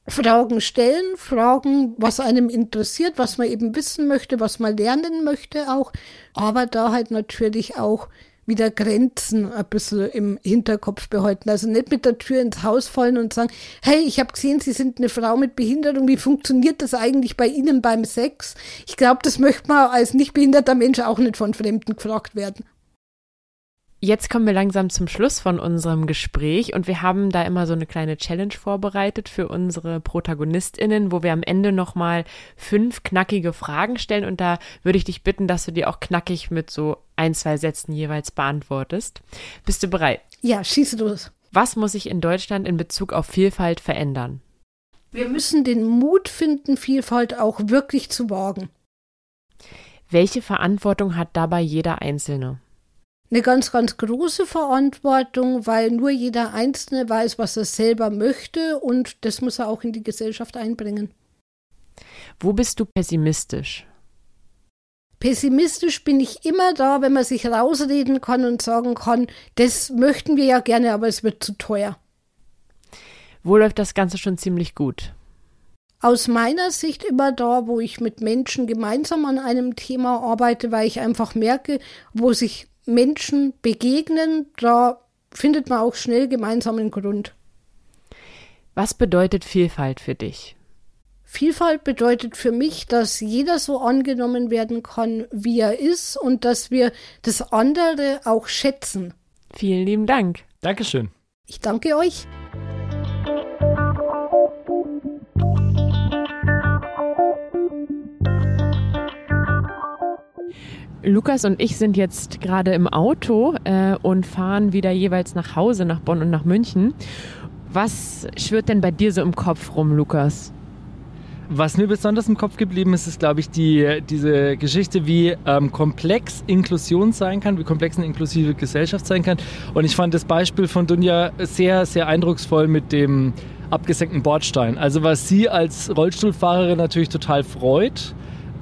Fragen stellen, Fragen, was einem interessiert, was man eben wissen möchte, was man lernen möchte auch, aber da halt natürlich auch wieder Grenzen ein bisschen im Hinterkopf behalten. Also nicht mit der Tür ins Haus fallen und sagen, hey, ich habe gesehen, Sie sind eine Frau mit Behinderung, wie funktioniert das eigentlich bei Ihnen beim Sex? Ich glaube, das möchte man als nicht behinderter Mensch auch nicht von Fremden gefragt werden. Jetzt kommen wir langsam zum Schluss von unserem Gespräch und wir haben da immer so eine kleine Challenge vorbereitet für unsere ProtagonistInnen, wo wir am Ende nochmal fünf knackige Fragen stellen und da würde ich dich bitten, dass du die auch knackig mit so ein, zwei Sätzen jeweils beantwortest. Bist du bereit? Ja, schieße los. Was muss sich in Deutschland in Bezug auf Vielfalt verändern? Wir müssen den Mut finden, Vielfalt auch wirklich zu wagen. Welche Verantwortung hat dabei jeder Einzelne? Eine ganz, ganz große Verantwortung, weil nur jeder Einzelne weiß, was er selber möchte und das muss er auch in die Gesellschaft einbringen. Wo bist du pessimistisch? Pessimistisch bin ich immer da, wenn man sich rausreden kann und sagen kann, das möchten wir ja gerne, aber es wird zu teuer. Wo läuft das Ganze schon ziemlich gut? Aus meiner Sicht immer da, wo ich mit Menschen gemeinsam an einem Thema arbeite, weil ich einfach merke, wo sich Menschen begegnen, da findet man auch schnell gemeinsamen Grund. Was bedeutet Vielfalt für dich? Vielfalt bedeutet für mich, dass jeder so angenommen werden kann, wie er ist und dass wir das andere auch schätzen. Vielen lieben Dank. Dankeschön. Ich danke euch. Lukas und ich sind jetzt gerade im Auto äh, und fahren wieder jeweils nach Hause, nach Bonn und nach München. Was schwirrt denn bei dir so im Kopf rum, Lukas? Was mir besonders im Kopf geblieben ist, ist, glaube ich, die, diese Geschichte, wie ähm, komplex Inklusion sein kann, wie komplex eine inklusive Gesellschaft sein kann. Und ich fand das Beispiel von Dunja sehr, sehr eindrucksvoll mit dem abgesenkten Bordstein. Also was sie als Rollstuhlfahrerin natürlich total freut,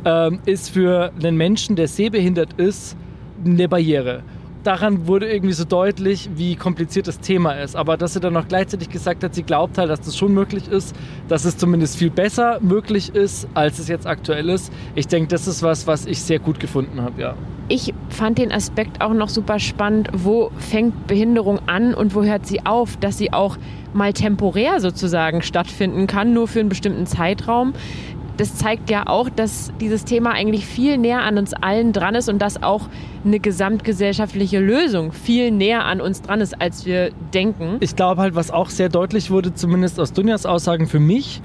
ähm, ist für einen Menschen, der sehbehindert ist, eine Barriere. daran wurde irgendwie so deutlich, wie kompliziert das Thema ist. Aber dass sie dann noch gleichzeitig gesagt hat, sie glaubt halt, dass das schon möglich ist, dass es zumindest viel besser möglich ist, als es jetzt aktuell ist. Ich denke, das ist was, was ich sehr gut gefunden habe, ja. Ich fand den Aspekt auch noch super spannend. Wo fängt Behinderung an und wo hört sie auf? Dass sie auch mal temporär sozusagen stattfinden kann, nur für einen bestimmten Zeitraum das zeigt ja auch, dass dieses Thema eigentlich viel näher an uns allen dran ist und dass auch eine gesamtgesellschaftliche Lösung viel näher an uns dran ist, als wir denken. Ich glaube halt, was auch sehr deutlich wurde, zumindest aus Dunjas Aussagen für mich,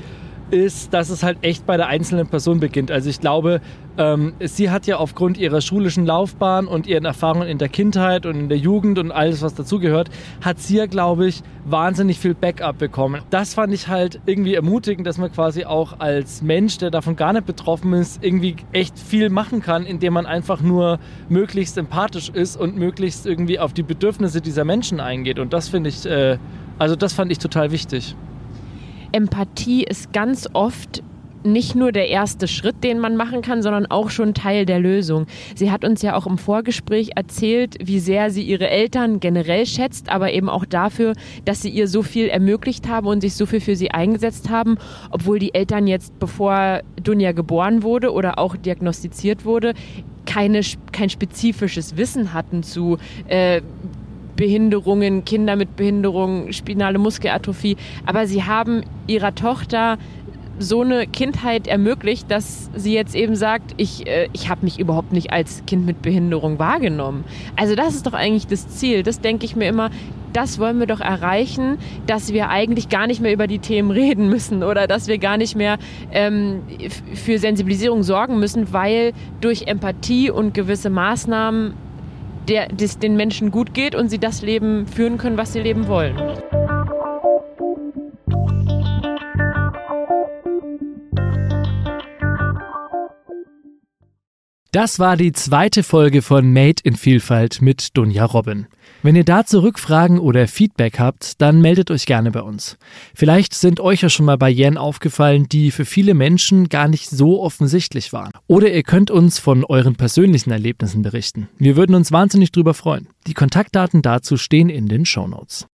ist, dass es halt echt bei der einzelnen Person beginnt. Also ich glaube, ähm, sie hat ja aufgrund ihrer schulischen Laufbahn und ihren Erfahrungen in der Kindheit und in der Jugend und alles, was dazugehört, hat sie ja, glaube ich, wahnsinnig viel Backup bekommen. Das fand ich halt irgendwie ermutigend, dass man quasi auch als Mensch, der davon gar nicht betroffen ist, irgendwie echt viel machen kann, indem man einfach nur möglichst empathisch ist und möglichst irgendwie auf die Bedürfnisse dieser Menschen eingeht. Und das finde ich, äh, also das fand ich total wichtig. Empathie ist ganz oft nicht nur der erste Schritt, den man machen kann, sondern auch schon Teil der Lösung. Sie hat uns ja auch im Vorgespräch erzählt, wie sehr sie ihre Eltern generell schätzt, aber eben auch dafür, dass sie ihr so viel ermöglicht haben und sich so viel für sie eingesetzt haben, obwohl die Eltern jetzt, bevor Dunja geboren wurde oder auch diagnostiziert wurde, keine, kein spezifisches Wissen hatten zu äh, Behinderungen, Kinder mit Behinderungen, spinale Muskelatrophie. Aber sie haben ihrer Tochter so eine Kindheit ermöglicht, dass sie jetzt eben sagt, ich, äh, ich habe mich überhaupt nicht als Kind mit Behinderung wahrgenommen. Also das ist doch eigentlich das Ziel. Das denke ich mir immer, das wollen wir doch erreichen, dass wir eigentlich gar nicht mehr über die Themen reden müssen oder dass wir gar nicht mehr ähm, für Sensibilisierung sorgen müssen, weil durch Empathie und gewisse Maßnahmen der, des, den Menschen gut geht und sie das Leben führen können, was sie leben wollen. Das war die zweite Folge von Made in Vielfalt mit Dunja Robin. Wenn ihr dazu Rückfragen oder Feedback habt, dann meldet euch gerne bei uns. Vielleicht sind euch ja schon mal Barrieren aufgefallen, die für viele Menschen gar nicht so offensichtlich waren. Oder ihr könnt uns von euren persönlichen Erlebnissen berichten. Wir würden uns wahnsinnig drüber freuen. Die Kontaktdaten dazu stehen in den Show Notes.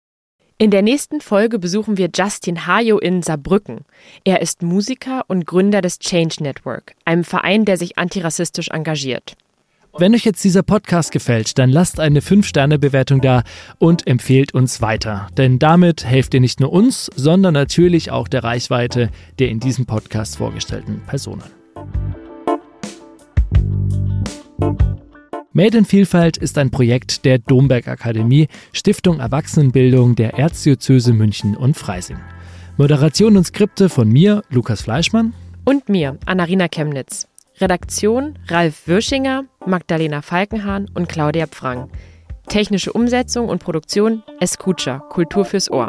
In der nächsten Folge besuchen wir Justin Hajo in Saarbrücken. Er ist Musiker und Gründer des Change Network, einem Verein, der sich antirassistisch engagiert. Wenn euch jetzt dieser Podcast gefällt, dann lasst eine 5-Sterne-Bewertung da und empfehlt uns weiter. Denn damit helft ihr nicht nur uns, sondern natürlich auch der Reichweite der in diesem Podcast vorgestellten Personen. Made in Vielfalt ist ein Projekt der Domberg Akademie, Stiftung Erwachsenenbildung der Erzdiözese München und Freising. Moderation und Skripte von mir, Lukas Fleischmann. Und mir, Anarina Chemnitz. Redaktion Ralf Würschinger, Magdalena Falkenhahn und Claudia Pfrang. Technische Umsetzung und Produktion Escucha, Kultur fürs Ohr.